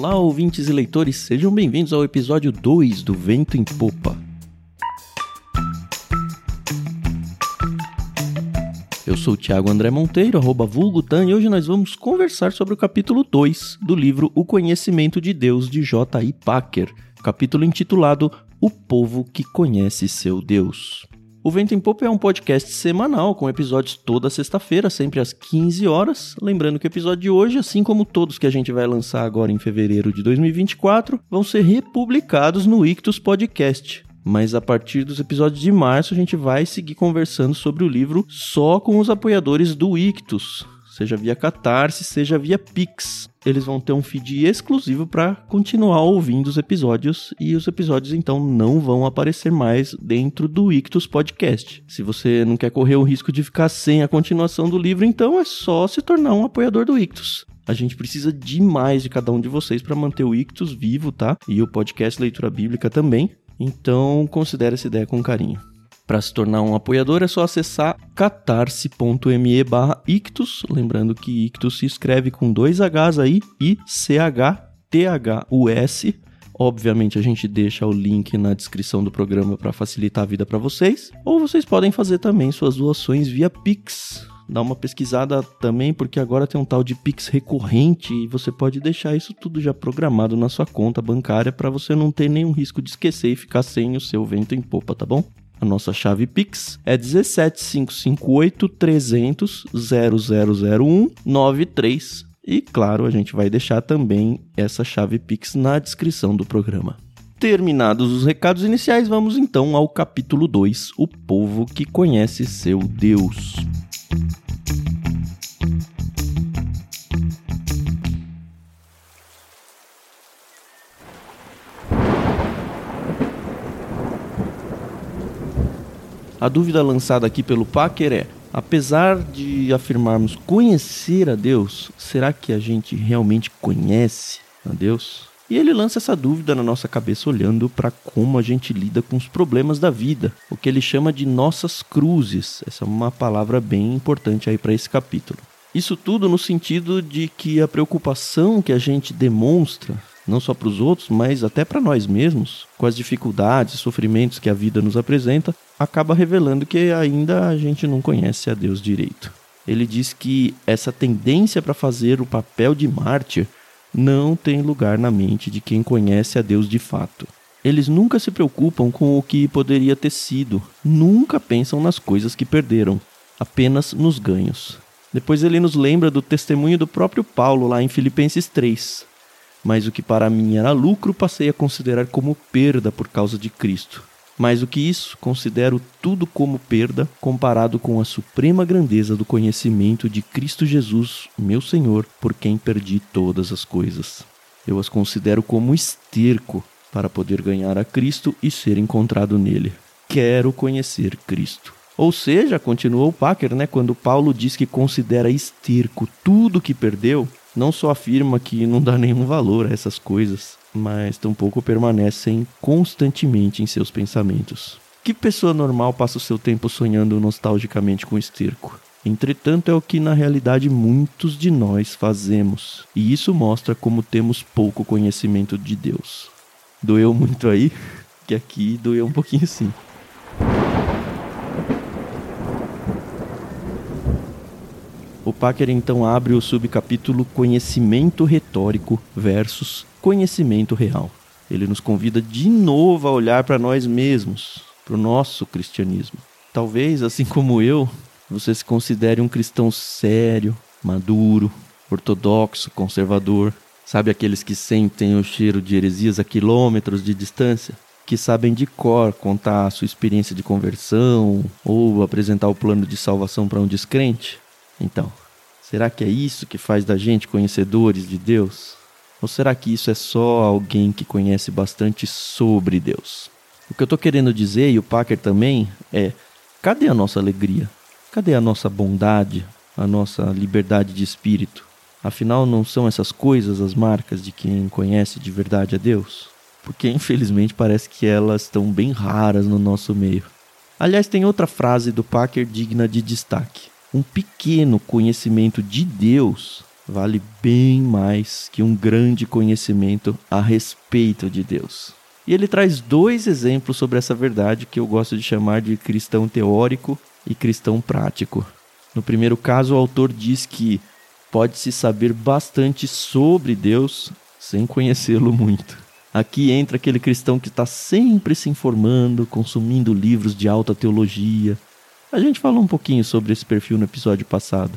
Olá, ouvintes e leitores, sejam bem-vindos ao episódio 2 do Vento em Popa. Eu sou o Thiago André Monteiro, arroba Vulgutan, e hoje nós vamos conversar sobre o capítulo 2 do livro O Conhecimento de Deus, de J.I. Packer, capítulo intitulado O Povo que Conhece Seu Deus. O Vento em Popa é um podcast semanal, com episódios toda sexta-feira, sempre às 15 horas. Lembrando que o episódio de hoje, assim como todos que a gente vai lançar agora em fevereiro de 2024, vão ser republicados no Ictus Podcast. Mas a partir dos episódios de março, a gente vai seguir conversando sobre o livro só com os apoiadores do Ictus seja via Catarse, seja via Pix. Eles vão ter um feed exclusivo para continuar ouvindo os episódios e os episódios então não vão aparecer mais dentro do Ictus Podcast. Se você não quer correr o risco de ficar sem a continuação do livro, então é só se tornar um apoiador do Ictus. A gente precisa demais de cada um de vocês para manter o Ictus vivo, tá? E o podcast Leitura Bíblica também. Então, considere essa ideia com carinho. Para se tornar um apoiador é só acessar catarse.me barra ictus, lembrando que ictus se escreve com dois Hs aí, e C-H-T-H-U-S. Obviamente a gente deixa o link na descrição do programa para facilitar a vida para vocês. Ou vocês podem fazer também suas doações via Pix. Dá uma pesquisada também, porque agora tem um tal de Pix recorrente e você pode deixar isso tudo já programado na sua conta bancária para você não ter nenhum risco de esquecer e ficar sem o seu vento em popa, tá bom? A nossa chave Pix é 17558 300 0001 93. E claro, a gente vai deixar também essa chave Pix na descrição do programa. Terminados os recados iniciais, vamos então ao capítulo 2: O povo que conhece seu Deus. A dúvida lançada aqui pelo Packer é: apesar de afirmarmos conhecer a Deus, será que a gente realmente conhece a Deus? E ele lança essa dúvida na nossa cabeça olhando para como a gente lida com os problemas da vida, o que ele chama de nossas cruzes. Essa é uma palavra bem importante aí para esse capítulo. Isso tudo no sentido de que a preocupação que a gente demonstra não só para os outros, mas até para nós mesmos, com as dificuldades e sofrimentos que a vida nos apresenta, acaba revelando que ainda a gente não conhece a Deus direito. Ele diz que essa tendência para fazer o papel de mártir não tem lugar na mente de quem conhece a Deus de fato. Eles nunca se preocupam com o que poderia ter sido, nunca pensam nas coisas que perderam, apenas nos ganhos. Depois ele nos lembra do testemunho do próprio Paulo lá em Filipenses 3, mas o que para mim era lucro passei a considerar como perda por causa de Cristo. Mais do que isso, considero tudo como perda comparado com a suprema grandeza do conhecimento de Cristo Jesus, meu Senhor, por quem perdi todas as coisas. Eu as considero como esterco para poder ganhar a Cristo e ser encontrado nele. Quero conhecer Cristo. Ou seja, continuou Packer, né, quando Paulo diz que considera esterco tudo que perdeu, não só afirma que não dá nenhum valor a essas coisas, mas tampouco permanecem constantemente em seus pensamentos. Que pessoa normal passa o seu tempo sonhando nostalgicamente com esterco? Entretanto, é o que na realidade muitos de nós fazemos, e isso mostra como temos pouco conhecimento de Deus. Doeu muito aí? Que aqui doeu um pouquinho sim. O Packer então abre o subcapítulo Conhecimento Retórico versus Conhecimento Real. Ele nos convida de novo a olhar para nós mesmos, para o nosso cristianismo. Talvez, assim como eu, você se considere um cristão sério, maduro, ortodoxo, conservador. Sabe aqueles que sentem o cheiro de heresias a quilômetros de distância? Que sabem de cor contar a sua experiência de conversão ou apresentar o plano de salvação para um descrente? Então, será que é isso que faz da gente conhecedores de Deus? Ou será que isso é só alguém que conhece bastante sobre Deus? O que eu estou querendo dizer, e o Packer também, é: cadê a nossa alegria? Cadê a nossa bondade, a nossa liberdade de espírito? Afinal, não são essas coisas as marcas de quem conhece de verdade a Deus? Porque infelizmente parece que elas estão bem raras no nosso meio. Aliás, tem outra frase do Packer digna de destaque um pequeno conhecimento de Deus vale bem mais que um grande conhecimento a respeito de Deus. E ele traz dois exemplos sobre essa verdade que eu gosto de chamar de cristão teórico e cristão prático. No primeiro caso, o autor diz que pode-se saber bastante sobre Deus sem conhecê-lo muito. Aqui entra aquele cristão que está sempre se informando, consumindo livros de alta teologia. A gente falou um pouquinho sobre esse perfil no episódio passado.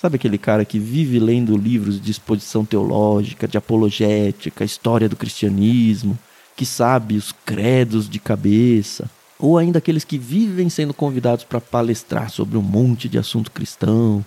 Sabe aquele cara que vive lendo livros de exposição teológica, de apologética, história do cristianismo, que sabe os credos de cabeça? Ou ainda aqueles que vivem sendo convidados para palestrar sobre um monte de assunto cristão,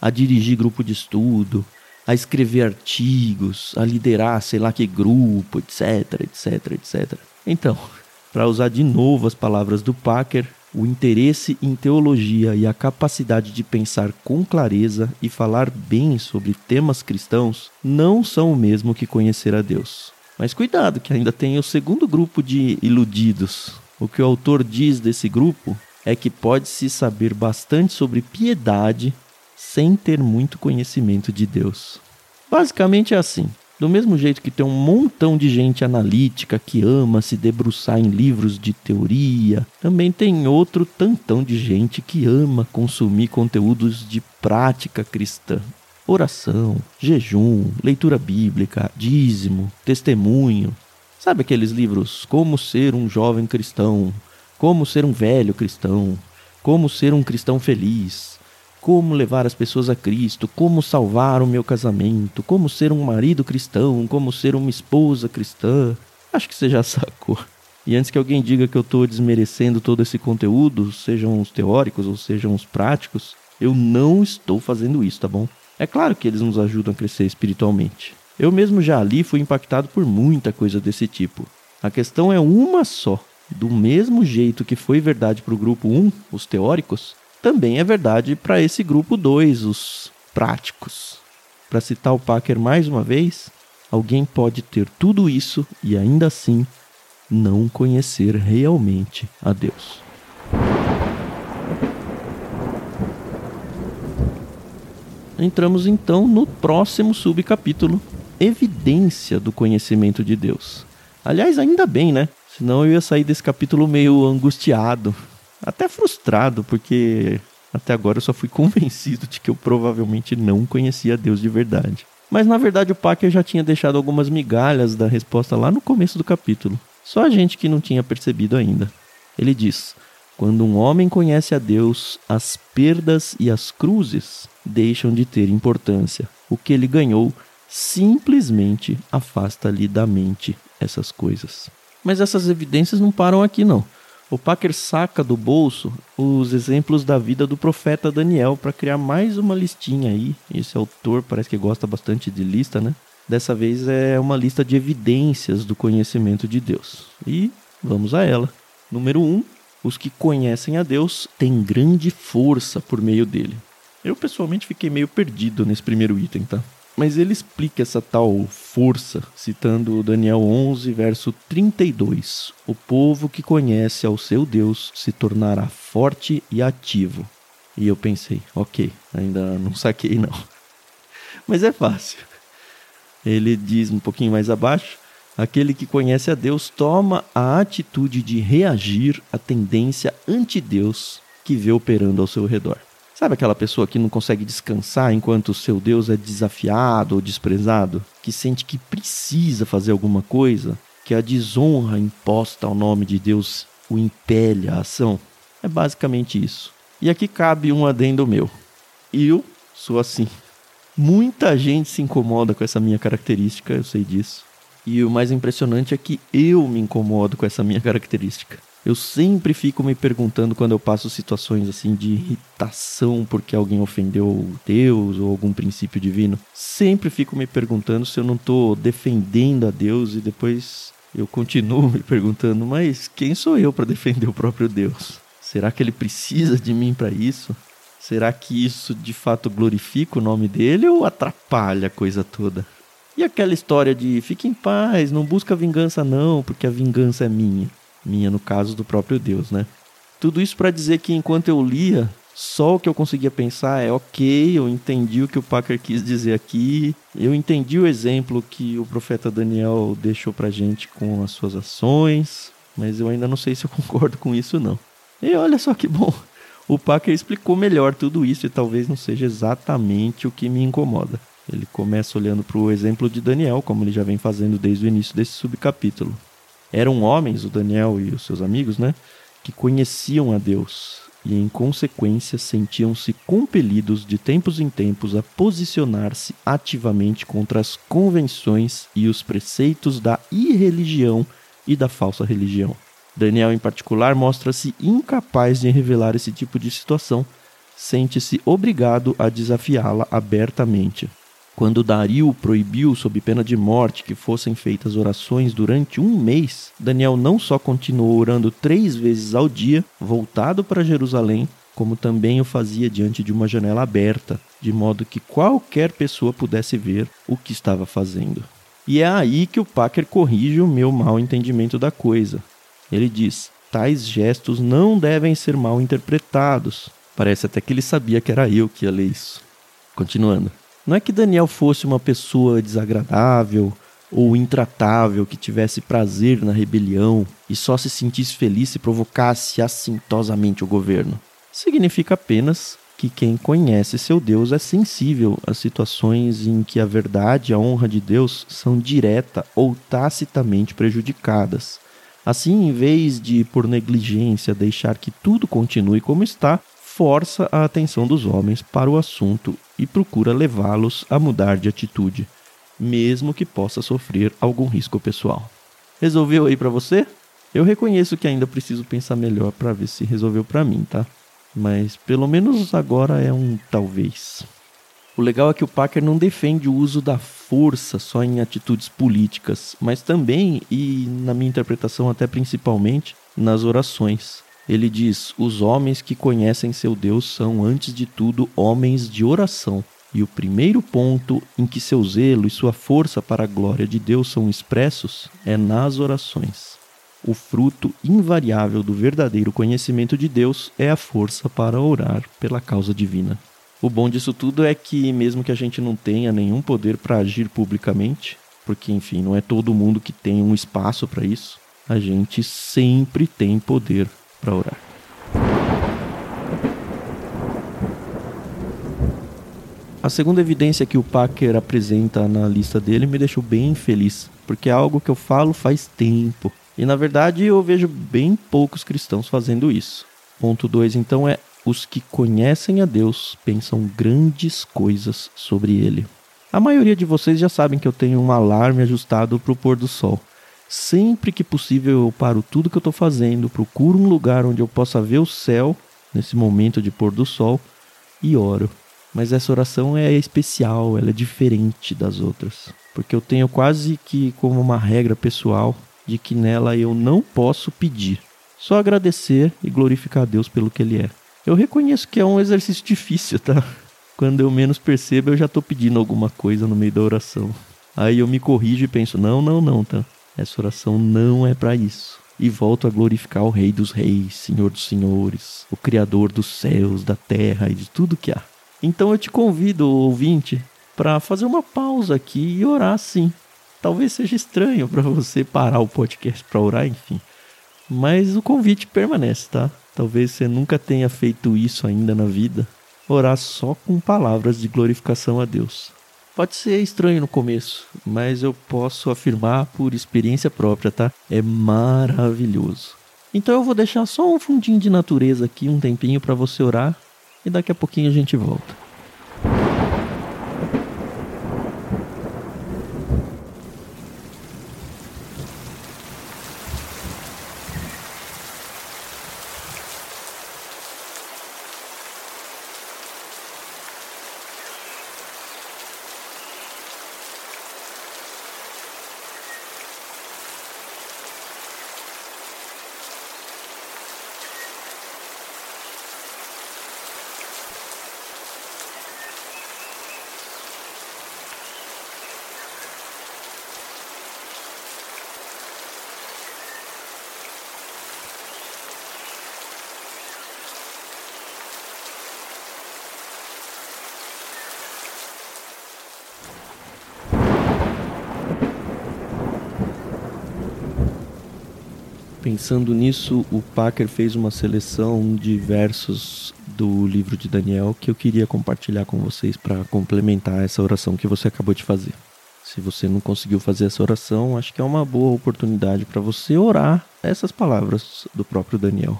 a dirigir grupo de estudo, a escrever artigos, a liderar sei lá que grupo, etc, etc, etc. Então, para usar de novo as palavras do Packer, o interesse em teologia e a capacidade de pensar com clareza e falar bem sobre temas cristãos não são o mesmo que conhecer a Deus. Mas cuidado, que ainda tem o segundo grupo de iludidos. O que o autor diz desse grupo é que pode-se saber bastante sobre piedade sem ter muito conhecimento de Deus. Basicamente é assim. Do mesmo jeito que tem um montão de gente analítica que ama se debruçar em livros de teoria, também tem outro tantão de gente que ama consumir conteúdos de prática cristã. Oração, jejum, leitura bíblica, dízimo, testemunho. Sabe aqueles livros Como ser um jovem cristão, Como ser um velho cristão, Como ser um cristão feliz, como levar as pessoas a Cristo, como salvar o meu casamento, como ser um marido cristão, como ser uma esposa cristã. Acho que você já sacou. E antes que alguém diga que eu estou desmerecendo todo esse conteúdo, sejam os teóricos ou sejam os práticos, eu não estou fazendo isso, tá bom? É claro que eles nos ajudam a crescer espiritualmente. Eu mesmo já ali fui impactado por muita coisa desse tipo. A questão é uma só. Do mesmo jeito que foi verdade para o grupo 1, os teóricos, também é verdade para esse grupo 2, os práticos. Para citar o Packer mais uma vez, alguém pode ter tudo isso e ainda assim não conhecer realmente a Deus. Entramos então no próximo subcapítulo, evidência do conhecimento de Deus. Aliás, ainda bem, né? Senão eu ia sair desse capítulo meio angustiado, até frustrado, porque até agora eu só fui convencido de que eu provavelmente não conhecia Deus de verdade. Mas na verdade o Packer já tinha deixado algumas migalhas da resposta lá no começo do capítulo. Só a gente que não tinha percebido ainda. Ele diz: Quando um homem conhece a Deus, as perdas e as cruzes deixam de ter importância. O que ele ganhou simplesmente afasta-lhe da mente essas coisas. Mas essas evidências não param aqui, não. O Packer saca do bolso os exemplos da vida do profeta Daniel para criar mais uma listinha aí. Esse autor parece que gosta bastante de lista, né? Dessa vez é uma lista de evidências do conhecimento de Deus. E vamos a ela. Número 1. Um, os que conhecem a Deus têm grande força por meio dele. Eu pessoalmente fiquei meio perdido nesse primeiro item, tá? Mas ele explica essa tal força, citando Daniel 11, verso 32. O povo que conhece ao seu Deus se tornará forte e ativo. E eu pensei, ok, ainda não saquei não. Mas é fácil. Ele diz um pouquinho mais abaixo: aquele que conhece a Deus toma a atitude de reagir à tendência anti-Deus que vê operando ao seu redor. Sabe aquela pessoa que não consegue descansar enquanto o seu Deus é desafiado ou desprezado? Que sente que precisa fazer alguma coisa? Que a desonra imposta ao nome de Deus o impele à ação? É basicamente isso. E aqui cabe um adendo meu. Eu sou assim. Muita gente se incomoda com essa minha característica, eu sei disso. E o mais impressionante é que eu me incomodo com essa minha característica. Eu sempre fico me perguntando quando eu passo situações assim de irritação porque alguém ofendeu Deus ou algum princípio divino. Sempre fico me perguntando se eu não estou defendendo a Deus e depois eu continuo me perguntando, mas quem sou eu para defender o próprio Deus? Será que ele precisa de mim para isso? Será que isso de fato glorifica o nome dele ou atrapalha a coisa toda? E aquela história de fique em paz, não busca vingança não, porque a vingança é minha minha no caso do próprio Deus, né? Tudo isso para dizer que enquanto eu lia Só o que eu conseguia pensar é, ok, eu entendi o que o Packer quis dizer aqui, eu entendi o exemplo que o profeta Daniel deixou pra gente com as suas ações, mas eu ainda não sei se eu concordo com isso não. E olha só que bom, o Packer explicou melhor tudo isso e talvez não seja exatamente o que me incomoda. Ele começa olhando para o exemplo de Daniel, como ele já vem fazendo desde o início desse subcapítulo. Eram homens, o Daniel e os seus amigos, né, que conheciam a Deus e, em consequência, sentiam-se compelidos de tempos em tempos a posicionar-se ativamente contra as convenções e os preceitos da irreligião e da falsa religião. Daniel, em particular, mostra-se incapaz de revelar esse tipo de situação, sente-se obrigado a desafiá-la abertamente. Quando Dario proibiu, sob pena de morte, que fossem feitas orações durante um mês, Daniel não só continuou orando três vezes ao dia, voltado para Jerusalém, como também o fazia diante de uma janela aberta, de modo que qualquer pessoa pudesse ver o que estava fazendo. E é aí que o Packer corrige o meu mal entendimento da coisa. Ele diz: tais gestos não devem ser mal interpretados. Parece até que ele sabia que era eu que ia ler isso. Continuando. Não é que Daniel fosse uma pessoa desagradável ou intratável que tivesse prazer na rebelião e só se sentisse feliz se provocasse assintosamente o governo. Significa apenas que quem conhece seu Deus é sensível às situações em que a verdade e a honra de Deus são direta ou tacitamente prejudicadas. Assim, em vez de, por negligência, deixar que tudo continue como está, força a atenção dos homens para o assunto e procura levá-los a mudar de atitude, mesmo que possa sofrer algum risco pessoal. Resolveu aí para você? Eu reconheço que ainda preciso pensar melhor para ver se resolveu para mim, tá? Mas pelo menos agora é um talvez. O legal é que o Packer não defende o uso da força só em atitudes políticas, mas também, e na minha interpretação até principalmente, nas orações. Ele diz: Os homens que conhecem seu Deus são, antes de tudo, homens de oração. E o primeiro ponto em que seu zelo e sua força para a glória de Deus são expressos é nas orações. O fruto invariável do verdadeiro conhecimento de Deus é a força para orar pela causa divina. O bom disso tudo é que, mesmo que a gente não tenha nenhum poder para agir publicamente, porque, enfim, não é todo mundo que tem um espaço para isso, a gente sempre tem poder para orar. A segunda evidência que o Packer apresenta na lista dele me deixou bem feliz, porque é algo que eu falo faz tempo. E na verdade eu vejo bem poucos cristãos fazendo isso. Ponto 2 então é os que conhecem a Deus pensam grandes coisas sobre ele. A maioria de vocês já sabem que eu tenho um alarme ajustado para o pôr do sol. Sempre que possível eu paro tudo que eu estou fazendo, procuro um lugar onde eu possa ver o céu nesse momento de pôr do sol e oro. Mas essa oração é especial, ela é diferente das outras, porque eu tenho quase que como uma regra pessoal de que nela eu não posso pedir, só agradecer e glorificar a Deus pelo que Ele é. Eu reconheço que é um exercício difícil, tá? Quando eu menos percebo, eu já tô pedindo alguma coisa no meio da oração. Aí eu me corrijo e penso: não, não, não, tá? Essa oração não é para isso. E volto a glorificar o Rei dos Reis, Senhor dos Senhores, o Criador dos céus, da terra e de tudo que há. Então eu te convido, ouvinte, para fazer uma pausa aqui e orar sim. Talvez seja estranho para você parar o podcast para orar, enfim. Mas o convite permanece, tá? Talvez você nunca tenha feito isso ainda na vida. Orar só com palavras de glorificação a Deus. Pode ser estranho no começo, mas eu posso afirmar por experiência própria, tá? É maravilhoso. Então eu vou deixar só um fundinho de natureza aqui, um tempinho para você orar, e daqui a pouquinho a gente volta. Pensando nisso, o Packer fez uma seleção de versos do livro de Daniel que eu queria compartilhar com vocês para complementar essa oração que você acabou de fazer. Se você não conseguiu fazer essa oração, acho que é uma boa oportunidade para você orar essas palavras do próprio Daniel.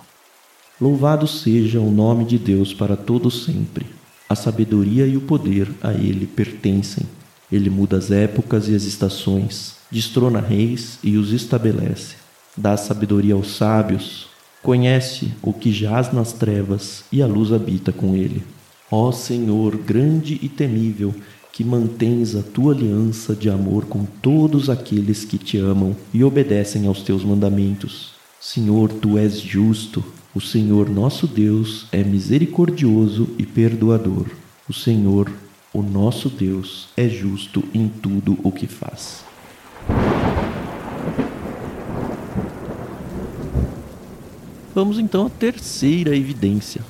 Louvado seja o nome de Deus para todo sempre. A sabedoria e o poder a ele pertencem. Ele muda as épocas e as estações, destrona reis e os estabelece. Dá sabedoria aos sábios, conhece o que jaz nas trevas e a luz habita com ele. Ó Senhor, grande e temível, que mantens a tua aliança de amor com todos aqueles que te amam e obedecem aos teus mandamentos. Senhor, tu és justo, o Senhor nosso Deus é misericordioso e perdoador. O Senhor, o nosso Deus, é justo em tudo o que faz. Vamos então à terceira evidência.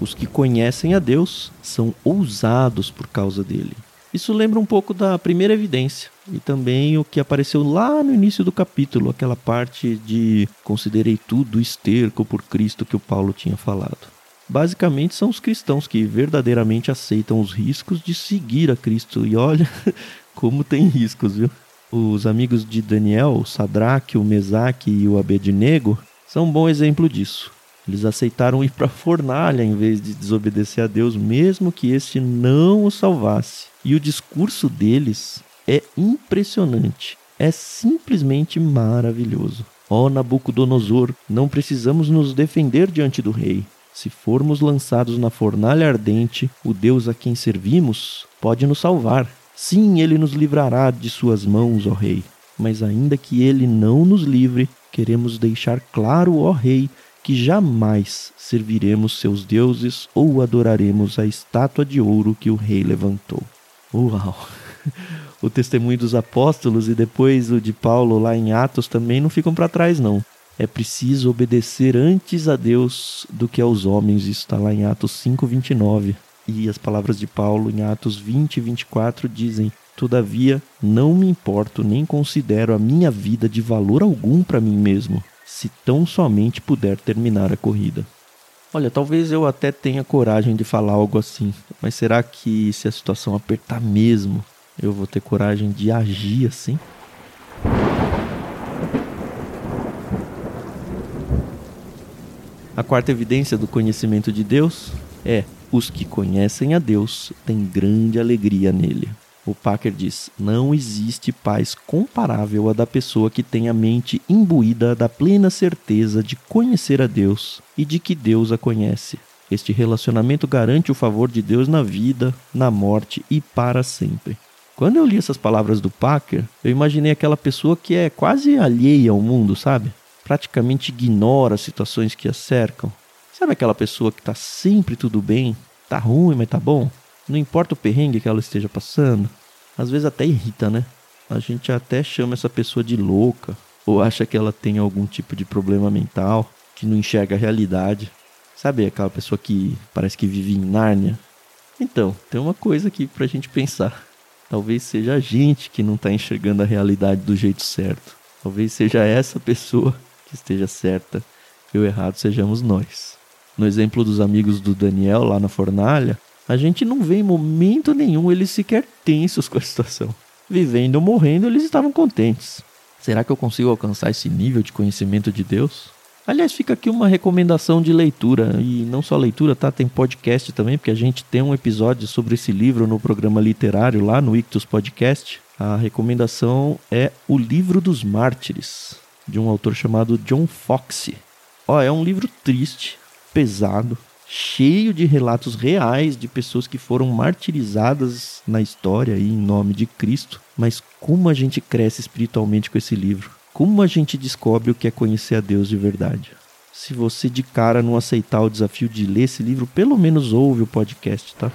Os que conhecem a Deus são ousados por causa dele. Isso lembra um pouco da primeira evidência e também o que apareceu lá no início do capítulo, aquela parte de considerei tudo esterco por Cristo que o Paulo tinha falado. Basicamente são os cristãos que verdadeiramente aceitam os riscos de seguir a Cristo. E olha como tem riscos, viu? Os amigos de Daniel, o Sadraque, o Mesaque e o Abednego, são um bom exemplo disso. Eles aceitaram ir para a fornalha em vez de desobedecer a Deus, mesmo que este não os salvasse. E o discurso deles é impressionante. É simplesmente maravilhoso. Ó oh, Nabucodonosor, não precisamos nos defender diante do rei. Se formos lançados na fornalha ardente, o Deus a quem servimos pode nos salvar. Sim, ele nos livrará de suas mãos, ó rei. Mas ainda que ele não nos livre, queremos deixar claro, ó rei, que jamais serviremos seus deuses ou adoraremos a estátua de ouro que o rei levantou. Uau! O testemunho dos apóstolos e depois o de Paulo lá em Atos também não ficam para trás, não. É preciso obedecer antes a Deus do que aos homens. Isso está lá em Atos 5, 29. E as palavras de Paulo em Atos 20 e 24 dizem: Todavia, não me importo nem considero a minha vida de valor algum para mim mesmo, se tão somente puder terminar a corrida. Olha, talvez eu até tenha coragem de falar algo assim, mas será que se a situação apertar mesmo, eu vou ter coragem de agir assim? A quarta evidência do conhecimento de Deus é: os que conhecem a Deus têm grande alegria nele. O Packer diz: não existe paz comparável à da pessoa que tem a mente imbuída da plena certeza de conhecer a Deus e de que Deus a conhece. Este relacionamento garante o favor de Deus na vida, na morte e para sempre. Quando eu li essas palavras do Packer, eu imaginei aquela pessoa que é quase alheia ao mundo, sabe? Praticamente ignora as situações que a cercam. Sabe aquela pessoa que está sempre tudo bem, tá ruim, mas tá bom? Não importa o perrengue que ela esteja passando, às vezes até irrita, né? A gente até chama essa pessoa de louca, ou acha que ela tem algum tipo de problema mental, que não enxerga a realidade. Sabe aquela pessoa que parece que vive em Nárnia? Então, tem uma coisa aqui pra gente pensar. Talvez seja a gente que não está enxergando a realidade do jeito certo. Talvez seja essa pessoa que esteja certa e o errado sejamos nós. No exemplo dos amigos do Daniel lá na fornalha, a gente não vê em momento nenhum eles sequer tensos com a situação. Vivendo ou morrendo, eles estavam contentes. Será que eu consigo alcançar esse nível de conhecimento de Deus? Aliás, fica aqui uma recomendação de leitura, e não só leitura, tá? Tem podcast também, porque a gente tem um episódio sobre esse livro no programa literário lá no Ictus Podcast. A recomendação é O Livro dos Mártires, de um autor chamado John Foxe. Ó, é um livro triste, pesado, cheio de relatos reais de pessoas que foram martirizadas na história e em nome de Cristo. Mas como a gente cresce espiritualmente com esse livro? Como a gente descobre o que é conhecer a Deus de verdade? Se você de cara não aceitar o desafio de ler esse livro, pelo menos ouve o podcast, tá?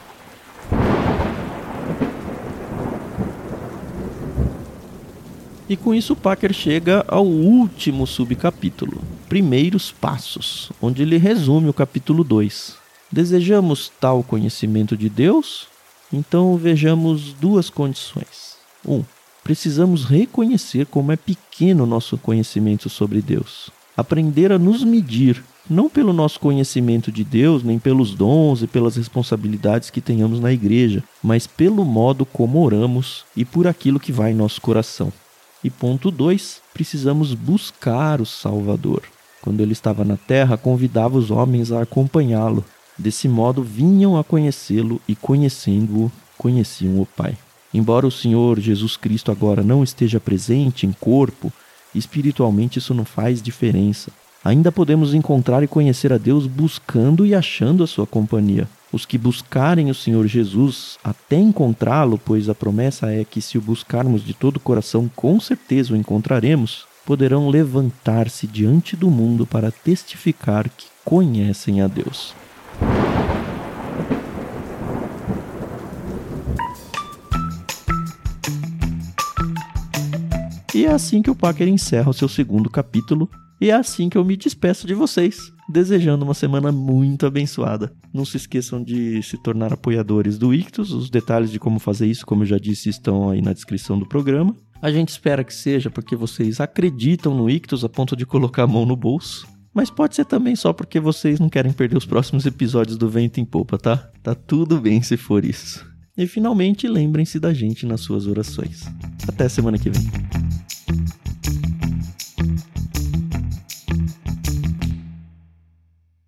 E com isso Packer chega ao último subcapítulo, Primeiros Passos, onde ele resume o capítulo 2. Desejamos tal conhecimento de Deus? Então vejamos duas condições. 1. Um, precisamos reconhecer como é pequeno nosso conhecimento sobre Deus. aprender a nos medir, não pelo nosso conhecimento de Deus, nem pelos dons e pelas responsabilidades que tenhamos na igreja, mas pelo modo como oramos e por aquilo que vai em nosso coração. E ponto 2, precisamos buscar o Salvador. Quando ele estava na terra, convidava os homens a acompanhá-lo. Desse modo, vinham a conhecê-lo e, conhecendo-o, conheciam o Pai. Embora o Senhor Jesus Cristo agora não esteja presente em corpo, espiritualmente isso não faz diferença. Ainda podemos encontrar e conhecer a Deus buscando e achando a sua companhia. Os que buscarem o Senhor Jesus até encontrá-lo, pois a promessa é que se o buscarmos de todo o coração, com certeza o encontraremos, poderão levantar-se diante do mundo para testificar que conhecem a Deus. E é assim que o Packer encerra o seu segundo capítulo. E é assim que eu me despeço de vocês, desejando uma semana muito abençoada. Não se esqueçam de se tornar apoiadores do Ictus. Os detalhes de como fazer isso, como eu já disse, estão aí na descrição do programa. A gente espera que seja porque vocês acreditam no Ictus a ponto de colocar a mão no bolso. Mas pode ser também só porque vocês não querem perder os próximos episódios do Vento em Popa, tá? Tá tudo bem se for isso. E finalmente lembrem-se da gente nas suas orações. Até semana que vem.